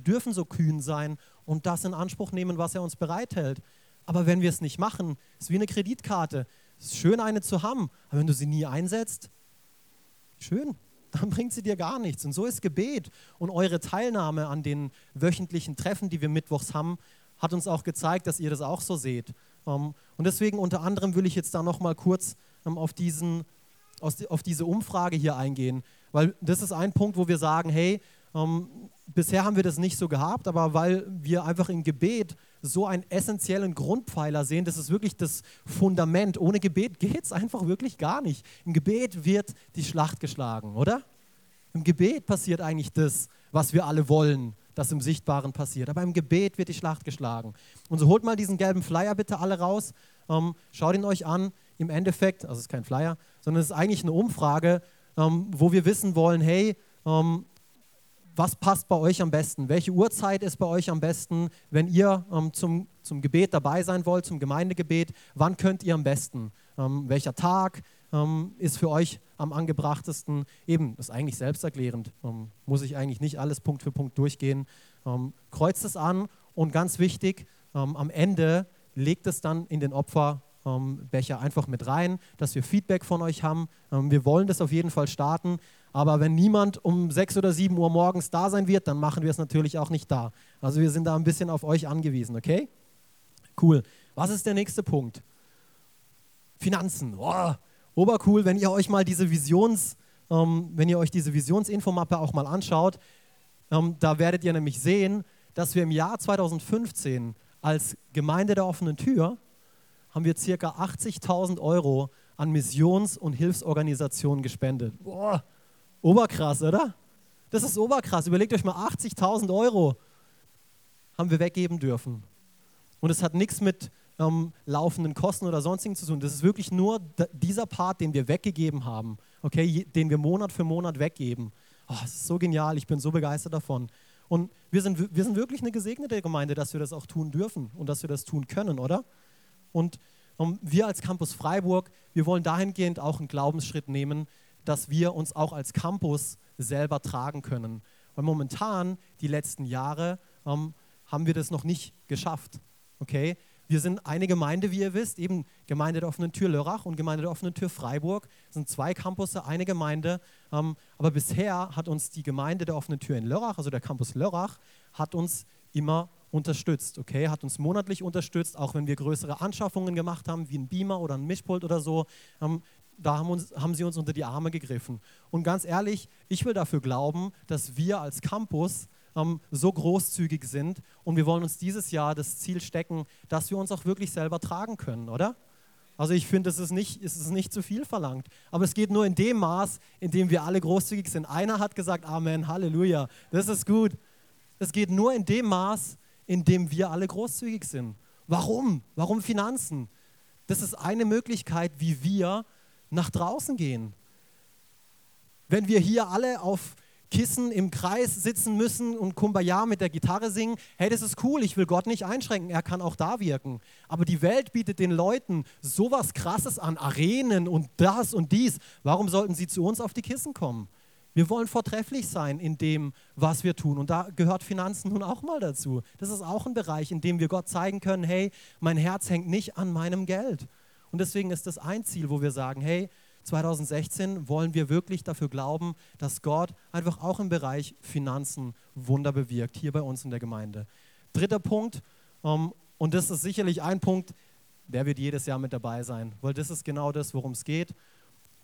dürfen so kühn sein und das in Anspruch nehmen, was er uns bereithält. Aber wenn wir es nicht machen, ist wie eine Kreditkarte. Es ist schön, eine zu haben, aber wenn du sie nie einsetzt, schön, dann bringt sie dir gar nichts. Und so ist Gebet und eure Teilnahme an den wöchentlichen Treffen, die wir mittwochs haben, hat uns auch gezeigt, dass ihr das auch so seht. Ähm, und deswegen unter anderem will ich jetzt da noch mal kurz ähm, auf, diesen, auf diese Umfrage hier eingehen, weil das ist ein Punkt, wo wir sagen, hey, bisher haben wir das nicht so gehabt, aber weil wir einfach im Gebet so einen essentiellen Grundpfeiler sehen, das ist wirklich das Fundament. Ohne Gebet geht es einfach wirklich gar nicht. Im Gebet wird die Schlacht geschlagen, oder? Im Gebet passiert eigentlich das, was wir alle wollen, das im Sichtbaren passiert. Aber im Gebet wird die Schlacht geschlagen. Und so holt mal diesen gelben Flyer bitte alle raus. Ähm, schaut ihn euch an. Im Endeffekt, also es ist kein Flyer, sondern es ist eigentlich eine Umfrage, ähm, wo wir wissen wollen, hey, ähm, was passt bei euch am besten? Welche Uhrzeit ist bei euch am besten, wenn ihr ähm, zum, zum Gebet dabei sein wollt, zum Gemeindegebet? Wann könnt ihr am besten? Ähm, welcher Tag ähm, ist für euch am angebrachtesten? Eben, das ist eigentlich selbsterklärend. Ähm, muss ich eigentlich nicht alles Punkt für Punkt durchgehen. Ähm, kreuzt es an und ganz wichtig, ähm, am Ende legt es dann in den Opferbecher einfach mit rein, dass wir Feedback von euch haben. wir wollen das auf jeden Fall starten. Aber wenn niemand um 6 oder 7 Uhr morgens da sein wird, dann machen wir es natürlich auch nicht da. Also wir sind da ein bisschen auf euch angewiesen, okay? Cool. Was ist der nächste Punkt? Finanzen. Oh, obercool, wenn ihr euch mal diese Visions, ähm, wenn ihr euch diese Visionsinfomappe auch mal anschaut, ähm, da werdet ihr nämlich sehen, dass wir im Jahr 2015 als Gemeinde der offenen Tür haben wir circa 80.000 Euro an Missions- und Hilfsorganisationen gespendet. Boah, Oberkrass, oder? Das ist oberkrass. Überlegt euch mal, 80.000 Euro haben wir weggeben dürfen. Und es hat nichts mit ähm, laufenden Kosten oder sonstigen zu tun. Das ist wirklich nur dieser Part, den wir weggegeben haben, okay, den wir Monat für Monat weggeben. Oh, das ist so genial, ich bin so begeistert davon. Und wir sind, wir sind wirklich eine gesegnete Gemeinde, dass wir das auch tun dürfen und dass wir das tun können, oder? Und ähm, wir als Campus Freiburg, wir wollen dahingehend auch einen Glaubensschritt nehmen, dass wir uns auch als Campus selber tragen können. Weil momentan, die letzten Jahre, ähm, haben wir das noch nicht geschafft. Okay? Wir sind eine Gemeinde, wie ihr wisst, eben Gemeinde der offenen Tür Lörrach und Gemeinde der offenen Tür Freiburg. Das sind zwei Campusse, eine Gemeinde. Ähm, aber bisher hat uns die Gemeinde der offenen Tür in Lörrach, also der Campus Lörrach, hat uns immer unterstützt, okay, hat uns monatlich unterstützt, auch wenn wir größere Anschaffungen gemacht haben, wie ein Beamer oder ein Mischpult oder so. Ähm, da haben, uns, haben sie uns unter die Arme gegriffen. Und ganz ehrlich, ich will dafür glauben, dass wir als Campus ähm, so großzügig sind und wir wollen uns dieses Jahr das Ziel stecken, dass wir uns auch wirklich selber tragen können, oder? Also ich finde, es ist nicht, es ist nicht zu viel verlangt. Aber es geht nur in dem Maß, in dem wir alle großzügig sind. Einer hat gesagt, Amen, Halleluja, das ist gut. Es geht nur in dem Maß, in dem wir alle großzügig sind. Warum? Warum Finanzen? Das ist eine Möglichkeit, wie wir nach draußen gehen. Wenn wir hier alle auf Kissen im Kreis sitzen müssen und Kumbaya mit der Gitarre singen, hey, das ist cool, ich will Gott nicht einschränken, er kann auch da wirken. Aber die Welt bietet den Leuten sowas Krasses an, Arenen und das und dies. Warum sollten sie zu uns auf die Kissen kommen? Wir wollen vortrefflich sein in dem, was wir tun. Und da gehört Finanzen nun auch mal dazu. Das ist auch ein Bereich, in dem wir Gott zeigen können, hey, mein Herz hängt nicht an meinem Geld. Und deswegen ist das ein Ziel, wo wir sagen, hey, 2016 wollen wir wirklich dafür glauben, dass Gott einfach auch im Bereich Finanzen Wunder bewirkt, hier bei uns in der Gemeinde. Dritter Punkt, ähm, und das ist sicherlich ein Punkt, der wird jedes Jahr mit dabei sein, weil das ist genau das, worum es geht.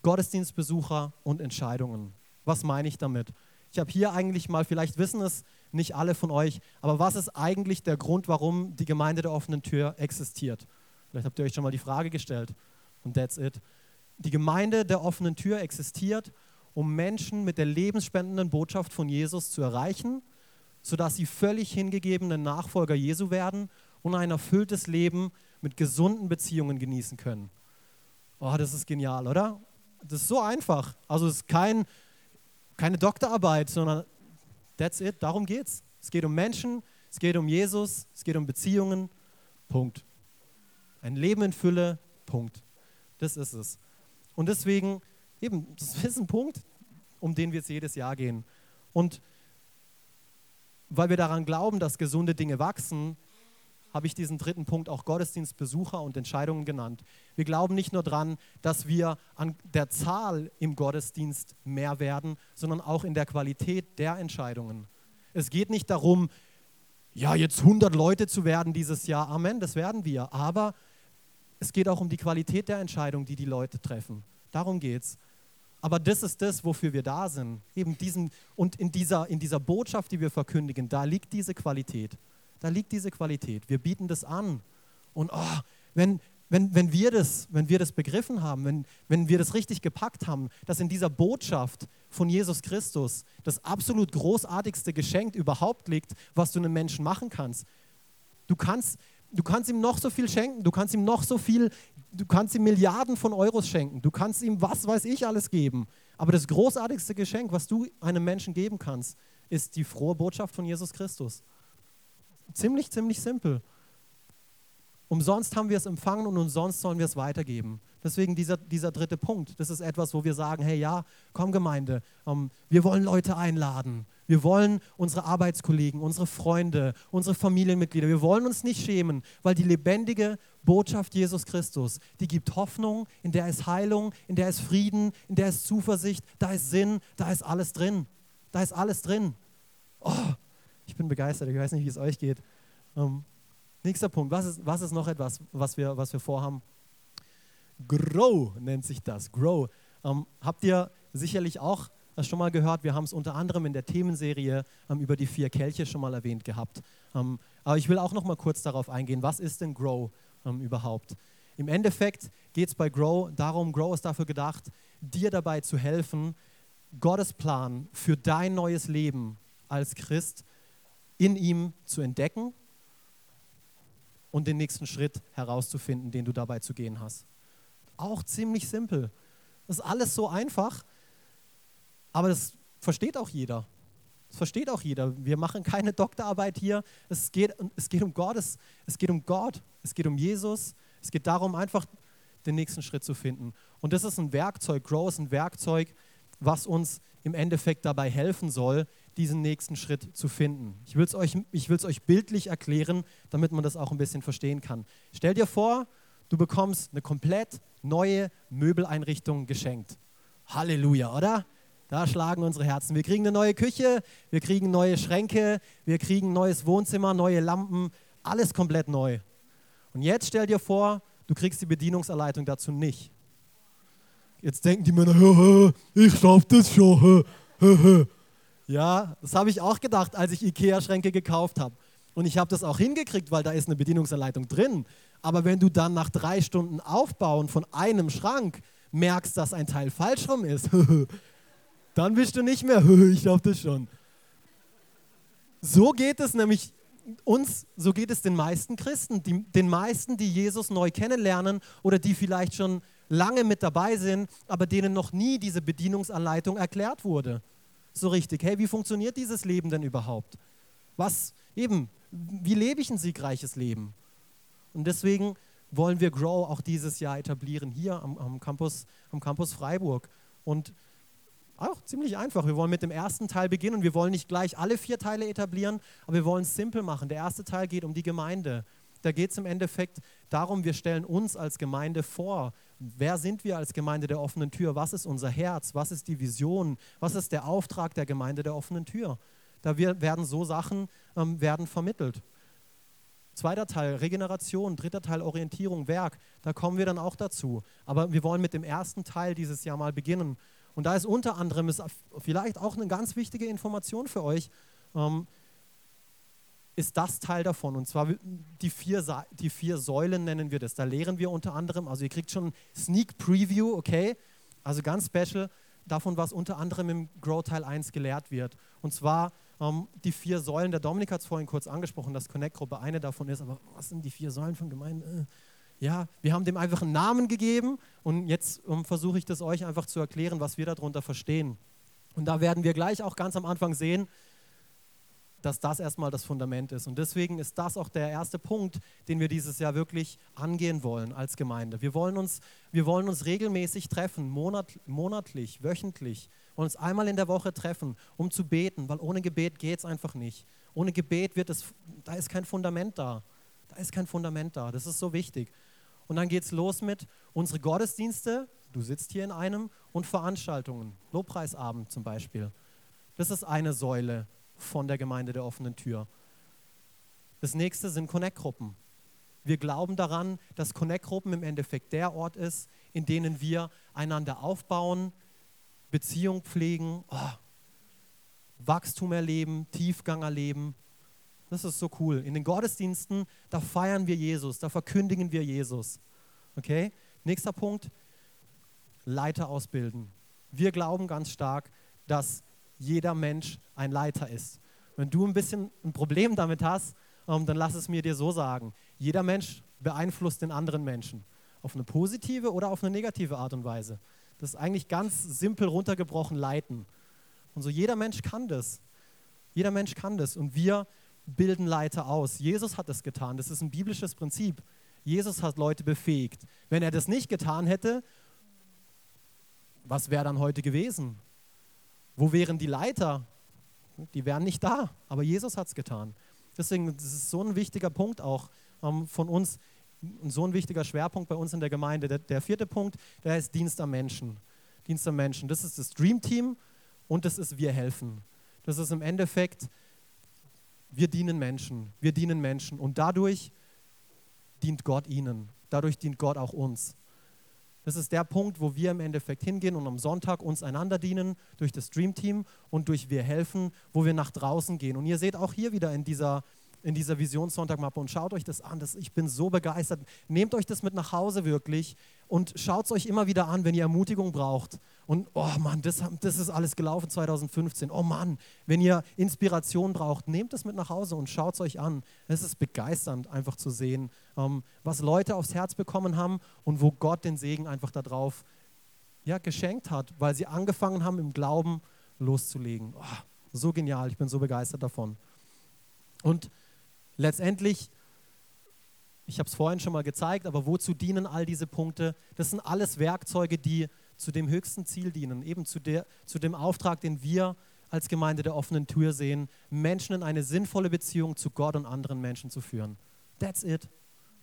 Gottesdienstbesucher und Entscheidungen. Was meine ich damit? Ich habe hier eigentlich mal, vielleicht wissen es nicht alle von euch, aber was ist eigentlich der Grund, warum die Gemeinde der offenen Tür existiert? Vielleicht habt ihr euch schon mal die Frage gestellt. Und that's it. Die Gemeinde der offenen Tür existiert, um Menschen mit der lebensspendenden Botschaft von Jesus zu erreichen, sodass sie völlig hingegebene Nachfolger Jesu werden und ein erfülltes Leben mit gesunden Beziehungen genießen können. Oh, das ist genial, oder? Das ist so einfach. Also es ist kein, keine Doktorarbeit, sondern that's it, darum geht's. Es geht um Menschen, es geht um Jesus, es geht um Beziehungen. Punkt. Ein Leben in Fülle, Punkt. Das ist es. Und deswegen, eben, das ist ein, Punkt, um den wir jetzt jedes Jahr gehen. Und weil wir daran glauben, dass gesunde Dinge wachsen, habe ich diesen dritten Punkt auch Gottesdienstbesucher und Entscheidungen genannt. Wir glauben nicht nur daran, dass wir an der Zahl im Gottesdienst mehr werden, sondern auch in der Qualität der Entscheidungen. Es geht nicht darum, ja, jetzt 100 Leute zu werden dieses Jahr. Amen, das werden wir. Aber es geht auch um die Qualität der Entscheidung, die die Leute treffen. Darum geht es. Aber das ist das, wofür wir da sind. Eben diesen, und in dieser, in dieser Botschaft, die wir verkündigen, da liegt diese Qualität. Da liegt diese Qualität. Wir bieten das an. Und oh, wenn, wenn, wenn, wir das, wenn wir das begriffen haben, wenn, wenn wir das richtig gepackt haben, dass in dieser Botschaft von Jesus Christus das absolut großartigste Geschenk überhaupt liegt, was du einem Menschen machen kannst. Du kannst, du kannst ihm noch so viel schenken, du kannst ihm noch so viel, du kannst ihm Milliarden von Euros schenken, du kannst ihm was weiß ich alles geben. Aber das großartigste Geschenk, was du einem Menschen geben kannst, ist die frohe Botschaft von Jesus Christus. Ziemlich, ziemlich simpel. Umsonst haben wir es empfangen und umsonst sollen wir es weitergeben. Deswegen dieser, dieser dritte Punkt. Das ist etwas, wo wir sagen, hey ja, komm Gemeinde, ähm, wir wollen Leute einladen. Wir wollen unsere Arbeitskollegen, unsere Freunde, unsere Familienmitglieder, wir wollen uns nicht schämen, weil die lebendige Botschaft Jesus Christus, die gibt Hoffnung, in der ist Heilung, in der ist Frieden, in der ist Zuversicht, da ist Sinn, da ist alles drin. Da ist alles drin. Oh, ich bin begeistert, ich weiß nicht, wie es euch geht. Ähm, nächster Punkt, was ist, was ist noch etwas, was wir, was wir vorhaben? Grow nennt sich das, Grow. Ähm, habt ihr sicherlich auch das schon mal gehört, wir haben es unter anderem in der Themenserie ähm, über die vier Kelche schon mal erwähnt gehabt. Ähm, aber ich will auch noch mal kurz darauf eingehen, was ist denn Grow ähm, überhaupt? Im Endeffekt geht es bei Grow darum, Grow ist dafür gedacht, dir dabei zu helfen, Gottes Plan für dein neues Leben als Christ in ihm zu entdecken und den nächsten Schritt herauszufinden, den du dabei zu gehen hast. Auch ziemlich simpel. Das ist alles so einfach, aber das versteht auch jeder. Das versteht auch jeder. Wir machen keine Doktorarbeit hier. Es geht, es geht um Gott, es, geht um Gott, es geht um Jesus. Es geht darum, einfach den nächsten Schritt zu finden. Und das ist ein Werkzeug, Grow ist ein Werkzeug, was uns im Endeffekt dabei helfen soll, diesen nächsten Schritt zu finden. Ich will es euch, euch bildlich erklären, damit man das auch ein bisschen verstehen kann. Stell dir vor, du bekommst eine komplett neue Möbeleinrichtung geschenkt. Halleluja, oder? Da schlagen unsere Herzen. Wir kriegen eine neue Küche, wir kriegen neue Schränke, wir kriegen neues Wohnzimmer, neue Lampen, alles komplett neu. Und jetzt stell dir vor, du kriegst die Bedienungsanleitung dazu nicht. Jetzt denken die Männer, ich schaff das schon. Ja, das habe ich auch gedacht, als ich Ikea-Schränke gekauft habe. Und ich habe das auch hingekriegt, weil da ist eine Bedienungsanleitung drin. Aber wenn du dann nach drei Stunden Aufbauen von einem Schrank merkst, dass ein Teil falsch rum ist, dann bist du nicht mehr, ich glaube das schon. So geht es nämlich uns, so geht es den meisten Christen, die, den meisten, die Jesus neu kennenlernen oder die vielleicht schon lange mit dabei sind, aber denen noch nie diese Bedienungsanleitung erklärt wurde so richtig. Hey, wie funktioniert dieses Leben denn überhaupt? Was eben, wie lebe ich ein siegreiches Leben? Und deswegen wollen wir Grow auch dieses Jahr etablieren, hier am, am, Campus, am Campus Freiburg. Und auch ziemlich einfach. Wir wollen mit dem ersten Teil beginnen. Wir wollen nicht gleich alle vier Teile etablieren, aber wir wollen es simpel machen. Der erste Teil geht um die Gemeinde. Da geht es im Endeffekt darum, wir stellen uns als Gemeinde vor. Wer sind wir als Gemeinde der offenen Tür? Was ist unser Herz? Was ist die Vision? Was ist der Auftrag der Gemeinde der offenen Tür? Da werden so Sachen ähm, werden vermittelt. Zweiter Teil Regeneration, dritter Teil Orientierung, Werk. Da kommen wir dann auch dazu. Aber wir wollen mit dem ersten Teil dieses Jahr mal beginnen. Und da ist unter anderem ist vielleicht auch eine ganz wichtige Information für euch. Ähm, ist das Teil davon. Und zwar die vier, die vier Säulen nennen wir das. Da lehren wir unter anderem, also ihr kriegt schon Sneak Preview, okay? Also ganz special davon, was unter anderem im Grow Teil 1 gelehrt wird. Und zwar ähm, die vier Säulen. Der Dominik hat es vorhin kurz angesprochen, dass Connect-Gruppe eine davon ist. Aber was sind die vier Säulen von Gemeinde? Äh, ja, wir haben dem einfach einen Namen gegeben und jetzt um, versuche ich das euch einfach zu erklären, was wir darunter verstehen. Und da werden wir gleich auch ganz am Anfang sehen, dass das erstmal das Fundament ist. Und deswegen ist das auch der erste Punkt, den wir dieses Jahr wirklich angehen wollen als Gemeinde. Wir wollen uns, wir wollen uns regelmäßig treffen, monat, monatlich, wöchentlich, wollen uns einmal in der Woche treffen, um zu beten, weil ohne Gebet geht es einfach nicht. Ohne Gebet wird es, da ist kein Fundament da. Da ist kein Fundament da. Das ist so wichtig. Und dann geht es los mit unsere Gottesdienste. Du sitzt hier in einem und Veranstaltungen. Lobpreisabend zum Beispiel. Das ist eine Säule von der Gemeinde der offenen Tür. Das nächste sind Connect-Gruppen. Wir glauben daran, dass Connect-Gruppen im Endeffekt der Ort ist, in denen wir einander aufbauen, Beziehung pflegen, oh, Wachstum erleben, Tiefgang erleben. Das ist so cool. In den Gottesdiensten, da feiern wir Jesus, da verkündigen wir Jesus. Okay? Nächster Punkt, Leiter ausbilden. Wir glauben ganz stark, dass jeder Mensch ein Leiter ist. Wenn du ein bisschen ein Problem damit hast, ähm, dann lass es mir dir so sagen. Jeder Mensch beeinflusst den anderen Menschen. Auf eine positive oder auf eine negative Art und Weise. Das ist eigentlich ganz simpel runtergebrochen leiten. Und so jeder Mensch kann das. Jeder Mensch kann das. Und wir bilden Leiter aus. Jesus hat das getan. Das ist ein biblisches Prinzip. Jesus hat Leute befähigt. Wenn er das nicht getan hätte, was wäre dann heute gewesen? Wo wären die Leiter? Die wären nicht da. Aber Jesus hat es getan. Deswegen das ist so ein wichtiger Punkt auch ähm, von uns, so ein wichtiger Schwerpunkt bei uns in der Gemeinde. Der, der vierte Punkt, der ist Dienst am Menschen. Dienst am Menschen. Das ist das Dream Team und das ist Wir helfen. Das ist im Endeffekt, wir dienen Menschen. Wir dienen Menschen und dadurch dient Gott ihnen. Dadurch dient Gott auch uns. Das ist der Punkt, wo wir im Endeffekt hingehen und am Sonntag uns einander dienen durch das Dream Team und durch Wir helfen, wo wir nach draußen gehen. Und ihr seht auch hier wieder in dieser in dieser Visionssonntagmappe und schaut euch das an. Das, ich bin so begeistert. Nehmt euch das mit nach Hause wirklich und schaut es euch immer wieder an, wenn ihr Ermutigung braucht. Und oh Mann, das, das ist alles gelaufen 2015. Oh Mann, wenn ihr Inspiration braucht, nehmt es mit nach Hause und schaut es euch an. Es ist begeisternd, einfach zu sehen, ähm, was Leute aufs Herz bekommen haben und wo Gott den Segen einfach darauf ja, geschenkt hat, weil sie angefangen haben, im Glauben loszulegen. Oh, so genial, ich bin so begeistert davon. Und letztendlich, ich habe es vorhin schon mal gezeigt, aber wozu dienen all diese Punkte? Das sind alles Werkzeuge, die zu dem höchsten Ziel dienen, eben zu, der, zu dem Auftrag, den wir als Gemeinde der offenen Tür sehen, Menschen in eine sinnvolle Beziehung zu Gott und anderen Menschen zu führen. That's it.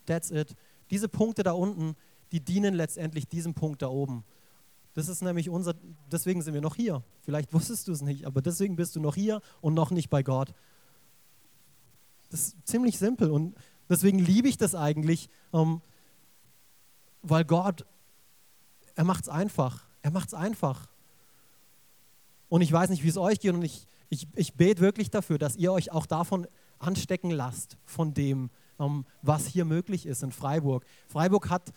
That's it. Diese Punkte da unten, die dienen letztendlich diesem Punkt da oben. Das ist nämlich unser, deswegen sind wir noch hier. Vielleicht wusstest du es nicht, aber deswegen bist du noch hier und noch nicht bei Gott. Das ist ziemlich simpel und deswegen liebe ich das eigentlich, ähm, weil Gott, er macht es einfach. Er macht es einfach. Und ich weiß nicht, wie es euch geht und ich, ich, ich bete wirklich dafür, dass ihr euch auch davon anstecken lasst, von dem, ähm, was hier möglich ist in Freiburg. Freiburg hat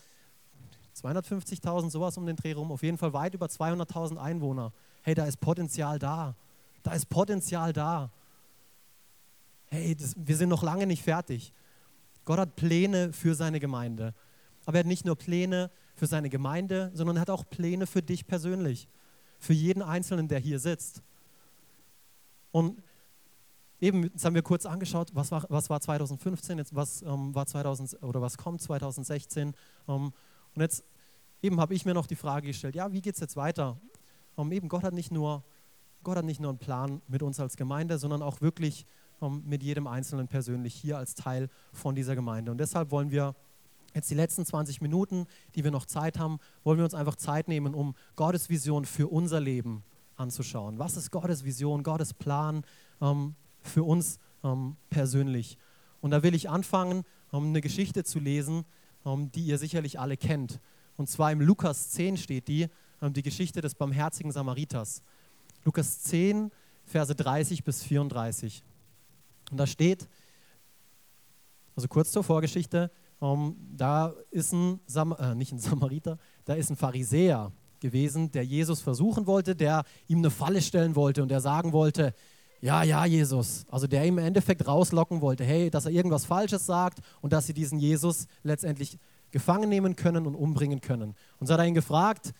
250.000, sowas um den Dreh rum, auf jeden Fall weit über 200.000 Einwohner. Hey, da ist Potenzial da. Da ist Potenzial da hey, das, wir sind noch lange nicht fertig. Gott hat Pläne für seine Gemeinde. Aber er hat nicht nur Pläne für seine Gemeinde, sondern er hat auch Pläne für dich persönlich, für jeden Einzelnen, der hier sitzt. Und eben, jetzt haben wir kurz angeschaut, was war, was war 2015, jetzt was ähm, war 2000 oder was kommt 2016. Ähm, und jetzt eben habe ich mir noch die Frage gestellt, ja, wie geht es jetzt weiter? Ähm, eben, Gott hat nicht nur Gott hat nicht nur einen Plan mit uns als Gemeinde, sondern auch wirklich mit jedem Einzelnen persönlich hier als Teil von dieser Gemeinde. Und deshalb wollen wir jetzt die letzten 20 Minuten, die wir noch Zeit haben, wollen wir uns einfach Zeit nehmen, um Gottes Vision für unser Leben anzuschauen. Was ist Gottes Vision, Gottes Plan ähm, für uns ähm, persönlich? Und da will ich anfangen, ähm, eine Geschichte zu lesen, ähm, die ihr sicherlich alle kennt. Und zwar im Lukas 10 steht die, ähm, die Geschichte des barmherzigen Samariters. Lukas 10, Verse 30 bis 34. Und da steht, also kurz zur Vorgeschichte, um, ähm, da ist ein, Sam äh, nicht ein Samariter, da ist ein Pharisäer gewesen, der Jesus versuchen wollte, der ihm eine Falle stellen wollte und der sagen wollte, ja, ja, Jesus. Also der im Endeffekt rauslocken wollte, hey, dass er irgendwas Falsches sagt und dass sie diesen Jesus letztendlich gefangen nehmen können und umbringen können. Und so hat er ihn gefragt,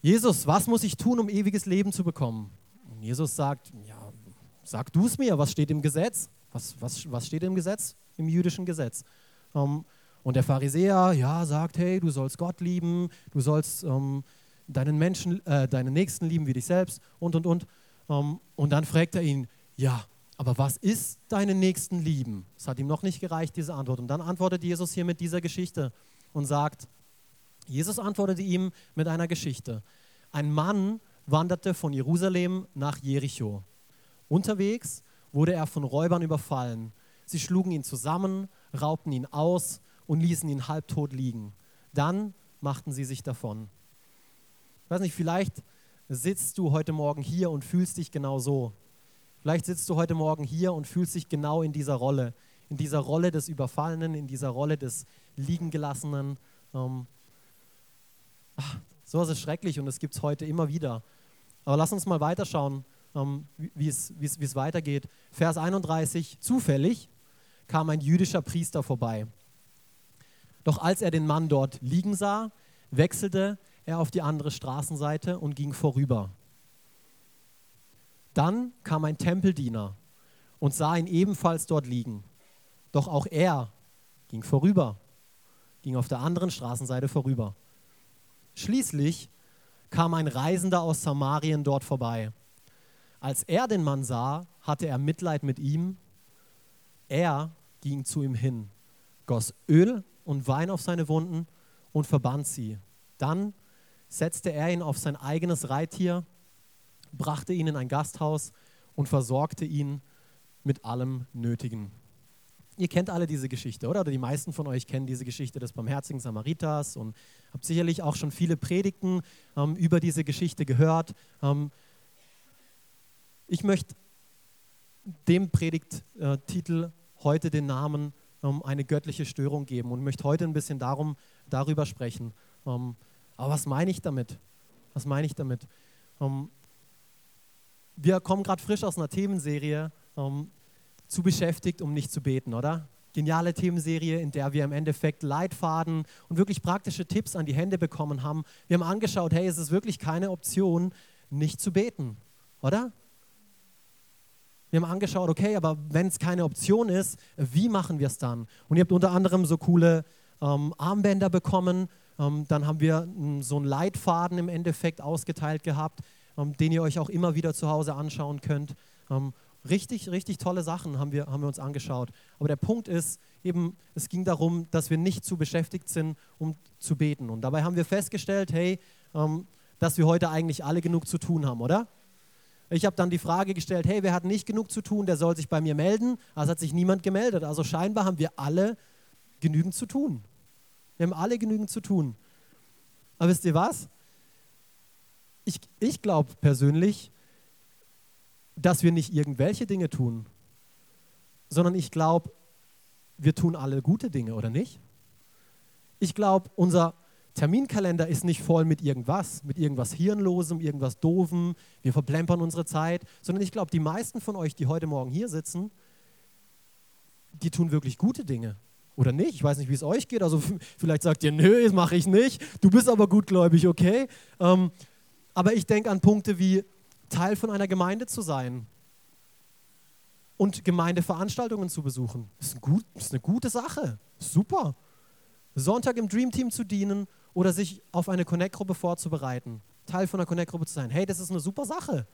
Jesus, was muss ich tun, um ewiges Leben zu bekommen? Und Jesus sagt, ja, Sag du es mir, was steht im Gesetz? Was, was, was steht im Gesetz? Im jüdischen Gesetz. Ähm, und der Pharisäer, ja, sagt, hey, du sollst Gott lieben, du sollst ähm, deinen Menschen, äh, deinen Nächsten lieben wie dich selbst und, und, und. Ähm, und dann fragt er ihn, ja, aber was ist deine Nächsten lieben? Es hat ihm noch nicht gereicht, diese Antwort. Und dann antwortet Jesus hier mit dieser Geschichte und sagt, Jesus antwortete ihm mit einer Geschichte. Ein Mann wanderte von Jerusalem nach Jericho. Unterwegs wurde er von Räubern überfallen. Sie schlugen ihn zusammen, raubten ihn aus und ließen ihn halbtot liegen. Dann machten sie sich davon. Ich weiß nicht, vielleicht sitzt du heute Morgen hier und fühlst dich genau so. Vielleicht sitzt du heute Morgen hier und fühlst dich genau in dieser Rolle, in dieser Rolle des Überfallenen, in dieser Rolle des Liegengelassenen. Ähm, ach, so ist schrecklich und es gibt es heute immer wieder. Aber lass uns mal weiterschauen, ähm, wie es weitergeht. Vers 31, zufällig kam ein jüdischer Priester vorbei. Doch als er den Mann dort liegen sah, wechselte er auf die andere Straßenseite und ging vorüber. Dann kam ein Tempeldiener und sah ihn ebenfalls dort liegen. Doch auch er ging vorüber, ging auf der anderen Straßenseite vorüber. Schließlich kam ein Reisender aus Samarien dort vorbei. Als er den Mann sah, hatte er Mitleid mit ihm. Er ging zu ihm hin, goss Öl und Wein auf seine Wunden und verband sie. Dann setzte er ihn auf sein eigenes Reittier, brachte ihn in ein Gasthaus und versorgte ihn mit allem Nötigen. Ihr kennt alle diese Geschichte, oder? Oder die meisten von euch kennen diese Geschichte des barmherzigen Samariters und habt sicherlich auch schon viele Predigten ähm, über diese Geschichte gehört. Ähm, ich möchte dem Predigttitel heute den Namen ähm, eine göttliche Störung geben und möchte heute ein bisschen darum, darüber sprechen. Ähm, aber was meine ich damit? Was meine ich damit? Ähm, wir kommen gerade frisch aus einer Themenserie zu beschäftigt, um nicht zu beten, oder? Geniale Themenserie, in der wir im Endeffekt Leitfaden und wirklich praktische Tipps an die Hände bekommen haben. Wir haben angeschaut, hey, es ist wirklich keine Option, nicht zu beten, oder? Wir haben angeschaut, okay, aber wenn es keine Option ist, wie machen wir es dann? Und ihr habt unter anderem so coole ähm, Armbänder bekommen. Ähm, dann haben wir m, so einen Leitfaden im Endeffekt ausgeteilt gehabt, ähm, den ihr euch auch immer wieder zu Hause anschauen könnt. Ähm, Richtig, richtig tolle Sachen haben wir, haben wir uns angeschaut. Aber der Punkt ist eben, es ging darum, dass wir nicht zu beschäftigt sind, um zu beten. Und dabei haben wir festgestellt, hey, ähm, dass wir heute eigentlich alle genug zu tun haben, oder? Ich habe dann die Frage gestellt, hey, wer hat nicht genug zu tun, der soll sich bei mir melden. Also hat sich niemand gemeldet. Also scheinbar haben wir alle genügend zu tun. Wir haben alle genügend zu tun. Aber wisst ihr was? Ich, ich glaube persönlich, dass wir nicht irgendwelche Dinge tun, sondern ich glaube, wir tun alle gute Dinge, oder nicht? Ich glaube, unser Terminkalender ist nicht voll mit irgendwas, mit irgendwas Hirnlosem, irgendwas Doofem, wir verplempern unsere Zeit, sondern ich glaube, die meisten von euch, die heute Morgen hier sitzen, die tun wirklich gute Dinge. Oder nicht? Ich weiß nicht, wie es euch geht. Also vielleicht sagt ihr, nö, das mache ich nicht. Du bist aber gutgläubig, okay? Ähm, aber ich denke an Punkte wie, Teil von einer Gemeinde zu sein und Gemeindeveranstaltungen zu besuchen. Ist, ein gut, ist eine gute Sache. Super. Sonntag im Dream Team zu dienen oder sich auf eine Connect-Gruppe vorzubereiten, Teil von einer Connect-Gruppe zu sein. Hey, das ist eine super Sache.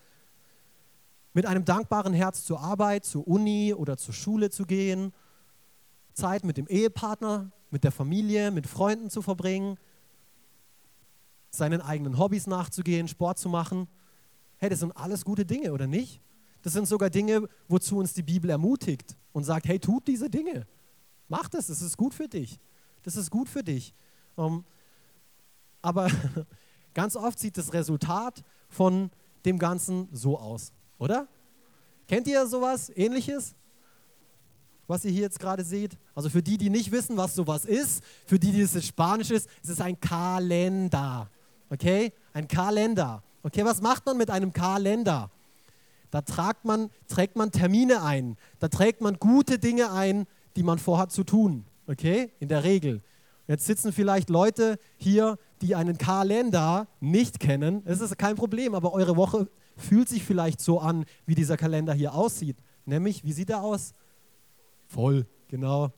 Mit einem dankbaren Herz zur Arbeit, zur Uni oder zur Schule zu gehen, Zeit mit dem Ehepartner, mit der Familie, mit Freunden zu verbringen, seinen eigenen Hobbys nachzugehen, Sport zu machen. Hey, das sind alles gute Dinge, oder nicht? Das sind sogar Dinge, wozu uns die Bibel ermutigt und sagt, hey, tut diese Dinge. Mach das, das ist gut für dich. Das ist gut für dich. Ähm, aber ganz oft sieht das Resultat von dem Ganzen so aus, oder? Kennt ihr sowas ähnliches? Was ihr hier jetzt gerade seht? Also für die, die nicht wissen, was sowas ist, für die, die es Spanisch ist, es ist ein Kalender. Okay? Ein Kalender. Okay, was macht man mit einem Kalender? Da trägt man, trägt man Termine ein. Da trägt man gute Dinge ein, die man vorhat zu tun. Okay, in der Regel. Jetzt sitzen vielleicht Leute hier, die einen Kalender nicht kennen. Es ist kein Problem, aber eure Woche fühlt sich vielleicht so an, wie dieser Kalender hier aussieht. Nämlich, wie sieht er aus? Voll, genau.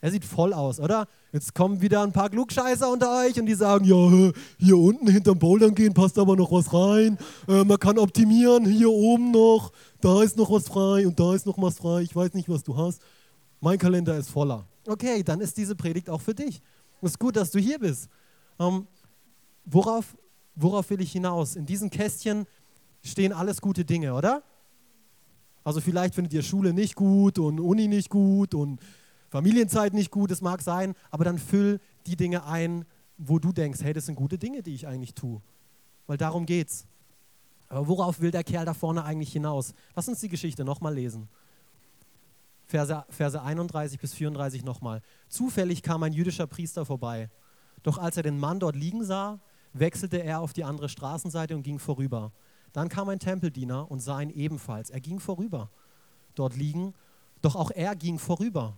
Er sieht voll aus, oder? Jetzt kommen wieder ein paar Klugscheißer unter euch und die sagen, ja, hier unten hinterm Bouldern gehen passt aber noch was rein. Äh, man kann optimieren, hier oben noch, da ist noch was frei und da ist noch was frei. Ich weiß nicht, was du hast. Mein Kalender ist voller. Okay, dann ist diese Predigt auch für dich. Es ist gut, dass du hier bist. Ähm, worauf, worauf will ich hinaus? In diesen Kästchen stehen alles gute Dinge, oder? Also vielleicht findet ihr Schule nicht gut und Uni nicht gut und Familienzeit nicht gut, das mag sein, aber dann füll die Dinge ein, wo du denkst, hey, das sind gute Dinge, die ich eigentlich tue. Weil darum geht's. Aber worauf will der Kerl da vorne eigentlich hinaus? Lass uns die Geschichte nochmal lesen. Verse, Verse 31 bis 34 nochmal. Zufällig kam ein jüdischer Priester vorbei. Doch als er den Mann dort liegen sah, wechselte er auf die andere Straßenseite und ging vorüber. Dann kam ein Tempeldiener und sah ihn ebenfalls. Er ging vorüber, dort liegen, doch auch er ging vorüber.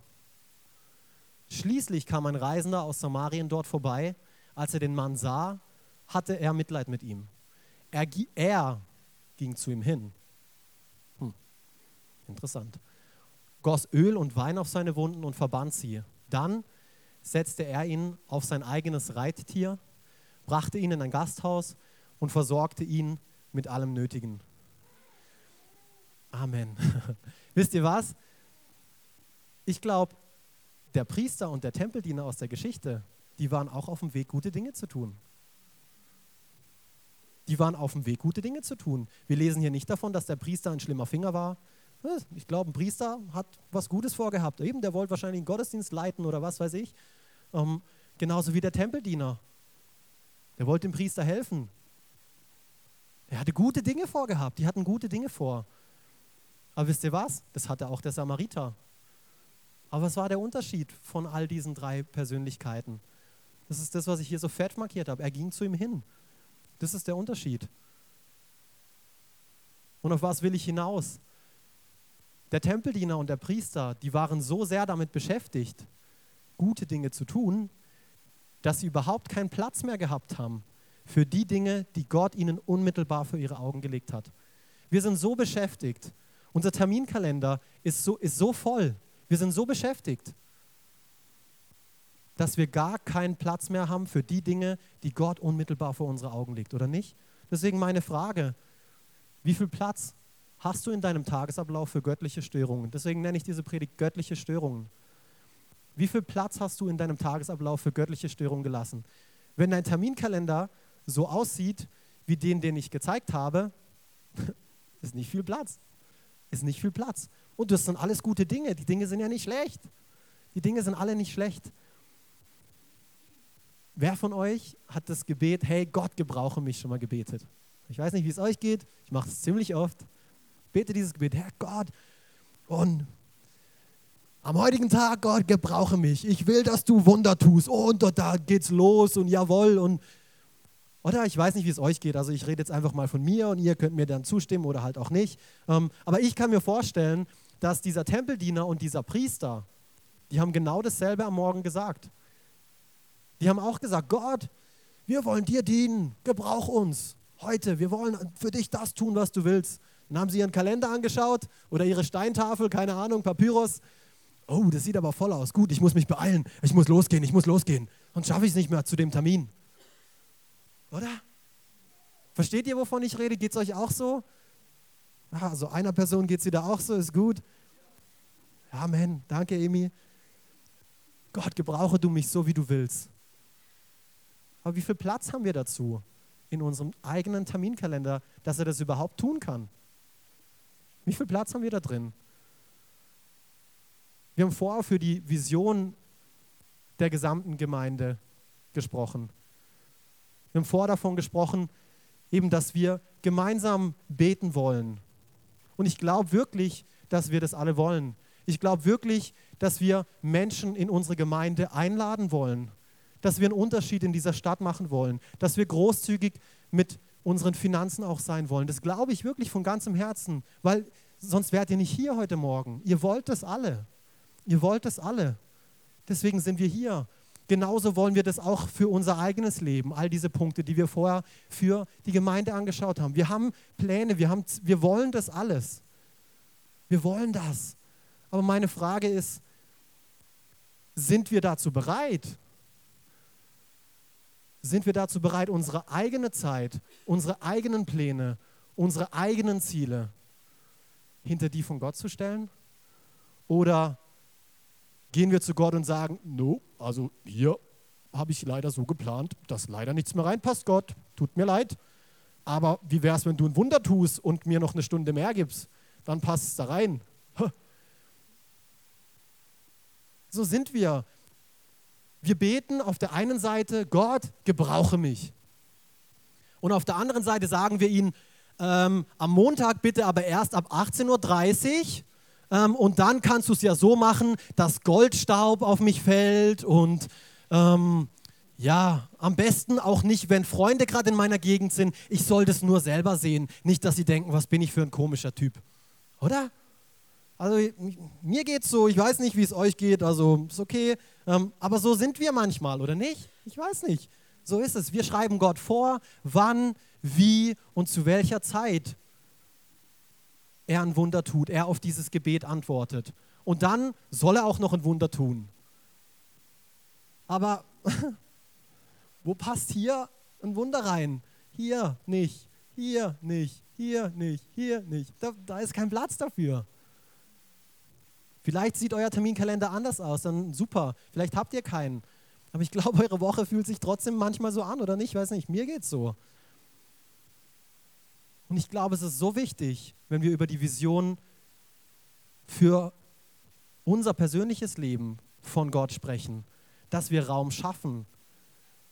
Schließlich kam ein Reisender aus Samarien dort vorbei. Als er den Mann sah, hatte er Mitleid mit ihm. Er, er ging zu ihm hin. Hm. Interessant. Goss Öl und Wein auf seine Wunden und verband sie. Dann setzte er ihn auf sein eigenes Reittier, brachte ihn in ein Gasthaus und versorgte ihn mit allem Nötigen. Amen. Wisst ihr was? Ich glaube, der Priester und der Tempeldiener aus der Geschichte, die waren auch auf dem Weg, gute Dinge zu tun. Die waren auf dem Weg, gute Dinge zu tun. Wir lesen hier nicht davon, dass der Priester ein schlimmer Finger war. Ich glaube, ein Priester hat was Gutes vorgehabt. Eben, der wollte wahrscheinlich einen Gottesdienst leiten oder was weiß ich. Ähm, genauso wie der Tempeldiener. Der wollte dem Priester helfen. Er hatte gute Dinge vorgehabt, die hatten gute Dinge vor. Aber wisst ihr was? Das hatte auch der Samariter. Aber was war der Unterschied von all diesen drei Persönlichkeiten? Das ist das, was ich hier so fett markiert habe. Er ging zu ihm hin. Das ist der Unterschied. Und auf was will ich hinaus? Der Tempeldiener und der Priester, die waren so sehr damit beschäftigt, gute Dinge zu tun, dass sie überhaupt keinen Platz mehr gehabt haben für die Dinge, die Gott ihnen unmittelbar für ihre Augen gelegt hat. Wir sind so beschäftigt. Unser Terminkalender ist so, ist so voll. Wir sind so beschäftigt, dass wir gar keinen Platz mehr haben für die Dinge, die Gott unmittelbar vor unsere Augen legt, oder nicht? Deswegen meine Frage, wie viel Platz hast du in deinem Tagesablauf für göttliche Störungen? Deswegen nenne ich diese Predigt göttliche Störungen. Wie viel Platz hast du in deinem Tagesablauf für göttliche Störungen gelassen? Wenn dein Terminkalender so aussieht wie den, den ich gezeigt habe, ist nicht viel Platz. Ist nicht viel Platz. Und das sind alles gute Dinge. Die Dinge sind ja nicht schlecht. Die Dinge sind alle nicht schlecht. Wer von euch hat das Gebet, hey Gott, gebrauche mich schon mal gebetet? Ich weiß nicht, wie es euch geht. Ich mache es ziemlich oft. Bete dieses Gebet, Herr Gott, und am heutigen Tag, Gott, gebrauche mich. Ich will, dass du Wunder tust. Und da geht's los und jawohl und oder ich weiß nicht, wie es euch geht. Also ich rede jetzt einfach mal von mir und ihr könnt mir dann zustimmen oder halt auch nicht. Ähm, aber ich kann mir vorstellen, dass dieser Tempeldiener und dieser Priester, die haben genau dasselbe am Morgen gesagt. Die haben auch gesagt, Gott, wir wollen dir dienen, gebrauch uns heute, wir wollen für dich das tun, was du willst. Dann haben sie ihren Kalender angeschaut oder ihre Steintafel, keine Ahnung, Papyrus. Oh, das sieht aber voll aus. Gut, ich muss mich beeilen, ich muss losgehen, ich muss losgehen. Sonst schaffe ich es nicht mehr zu dem Termin. Oder? Versteht ihr, wovon ich rede? Geht es euch auch so? Also einer Person geht es wieder auch so, ist gut. Amen. Danke, Emi. Gott, gebrauche du mich so, wie du willst. Aber wie viel Platz haben wir dazu in unserem eigenen Terminkalender, dass er das überhaupt tun kann? Wie viel Platz haben wir da drin? Wir haben vorher für die Vision der gesamten Gemeinde gesprochen. Wir haben vorher davon gesprochen, eben, dass wir gemeinsam beten wollen. Und ich glaube wirklich, dass wir das alle wollen. Ich glaube wirklich, dass wir Menschen in unsere Gemeinde einladen wollen, dass wir einen Unterschied in dieser Stadt machen wollen, dass wir großzügig mit unseren Finanzen auch sein wollen. Das glaube ich wirklich von ganzem Herzen, weil sonst wärt ihr nicht hier heute Morgen. Ihr wollt das alle. Ihr wollt das alle. Deswegen sind wir hier. Genauso wollen wir das auch für unser eigenes Leben, all diese Punkte, die wir vorher für die Gemeinde angeschaut haben. Wir haben Pläne, wir, haben, wir wollen das alles. Wir wollen das. Aber meine Frage ist, sind wir dazu bereit? Sind wir dazu bereit, unsere eigene Zeit, unsere eigenen Pläne, unsere eigenen Ziele hinter die von Gott zu stellen? Oder gehen wir zu Gott und sagen, no, also hier habe ich leider so geplant, dass leider nichts mehr reinpasst, Gott, tut mir leid. Aber wie wäre es, wenn du ein Wunder tust und mir noch eine Stunde mehr gibst? Dann passt es da rein. So sind wir. Wir beten auf der einen Seite, Gott, gebrauche mich. Und auf der anderen Seite sagen wir ihnen, ähm, am Montag bitte aber erst ab 18.30 Uhr. Ähm, und dann kannst du es ja so machen, dass Goldstaub auf mich fällt und ähm, ja, am besten auch nicht, wenn Freunde gerade in meiner Gegend sind. Ich soll das nur selber sehen. Nicht, dass sie denken, was bin ich für ein komischer Typ. Oder? Also mir geht es so, ich weiß nicht, wie es euch geht, also ist okay. Ähm, aber so sind wir manchmal, oder nicht? Ich weiß nicht. So ist es. Wir schreiben Gott vor, wann, wie und zu welcher Zeit er ein Wunder tut, er auf dieses Gebet antwortet. Und dann soll er auch noch ein Wunder tun. Aber wo passt hier ein Wunder rein? Hier nicht, hier nicht, hier nicht, hier nicht. Da, da ist kein Platz dafür. Vielleicht sieht euer Terminkalender anders aus, dann super. Vielleicht habt ihr keinen. Aber ich glaube, eure Woche fühlt sich trotzdem manchmal so an, oder nicht? Ich weiß nicht, mir geht es so. Und ich glaube, es ist so wichtig, wenn wir über die Vision für unser persönliches Leben von Gott sprechen, dass wir Raum schaffen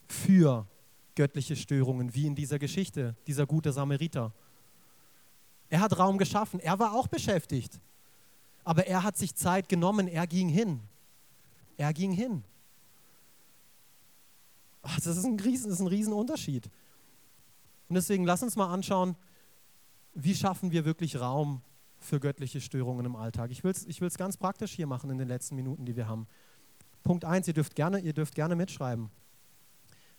für göttliche Störungen, wie in dieser Geschichte, dieser gute Samariter. Er hat Raum geschaffen, er war auch beschäftigt. Aber er hat sich Zeit genommen, er ging hin. Er ging hin. Das, ist ein Riesen, das ist ein Riesenunterschied. Und deswegen lass uns mal anschauen, wie schaffen wir wirklich Raum für göttliche Störungen im Alltag. Ich will es ich ganz praktisch hier machen in den letzten Minuten, die wir haben. Punkt 1, ihr dürft gerne, ihr dürft gerne mitschreiben.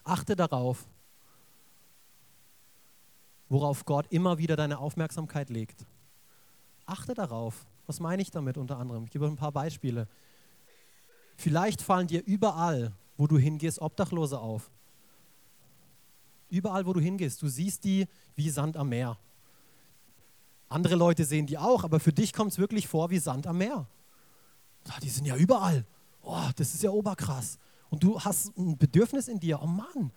Achte darauf, worauf Gott immer wieder deine Aufmerksamkeit legt. Achte darauf. Was meine ich damit unter anderem? Ich gebe ein paar Beispiele. Vielleicht fallen dir überall, wo du hingehst, Obdachlose auf. Überall, wo du hingehst, du siehst die wie Sand am Meer. Andere Leute sehen die auch, aber für dich kommt es wirklich vor wie Sand am Meer. Die sind ja überall. Oh, das ist ja oberkrass. Und du hast ein Bedürfnis in dir. Oh Mann.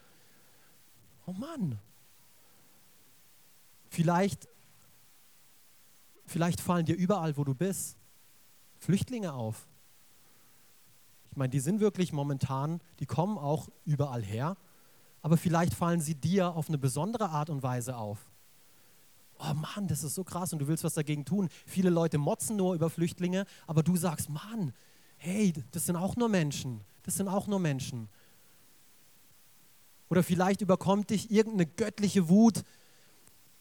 Oh Mann. Vielleicht Vielleicht fallen dir überall, wo du bist, Flüchtlinge auf. Ich meine, die sind wirklich momentan, die kommen auch überall her, aber vielleicht fallen sie dir auf eine besondere Art und Weise auf. Oh Mann, das ist so krass und du willst was dagegen tun. Viele Leute motzen nur über Flüchtlinge, aber du sagst, Mann, hey, das sind auch nur Menschen. Das sind auch nur Menschen. Oder vielleicht überkommt dich irgendeine göttliche Wut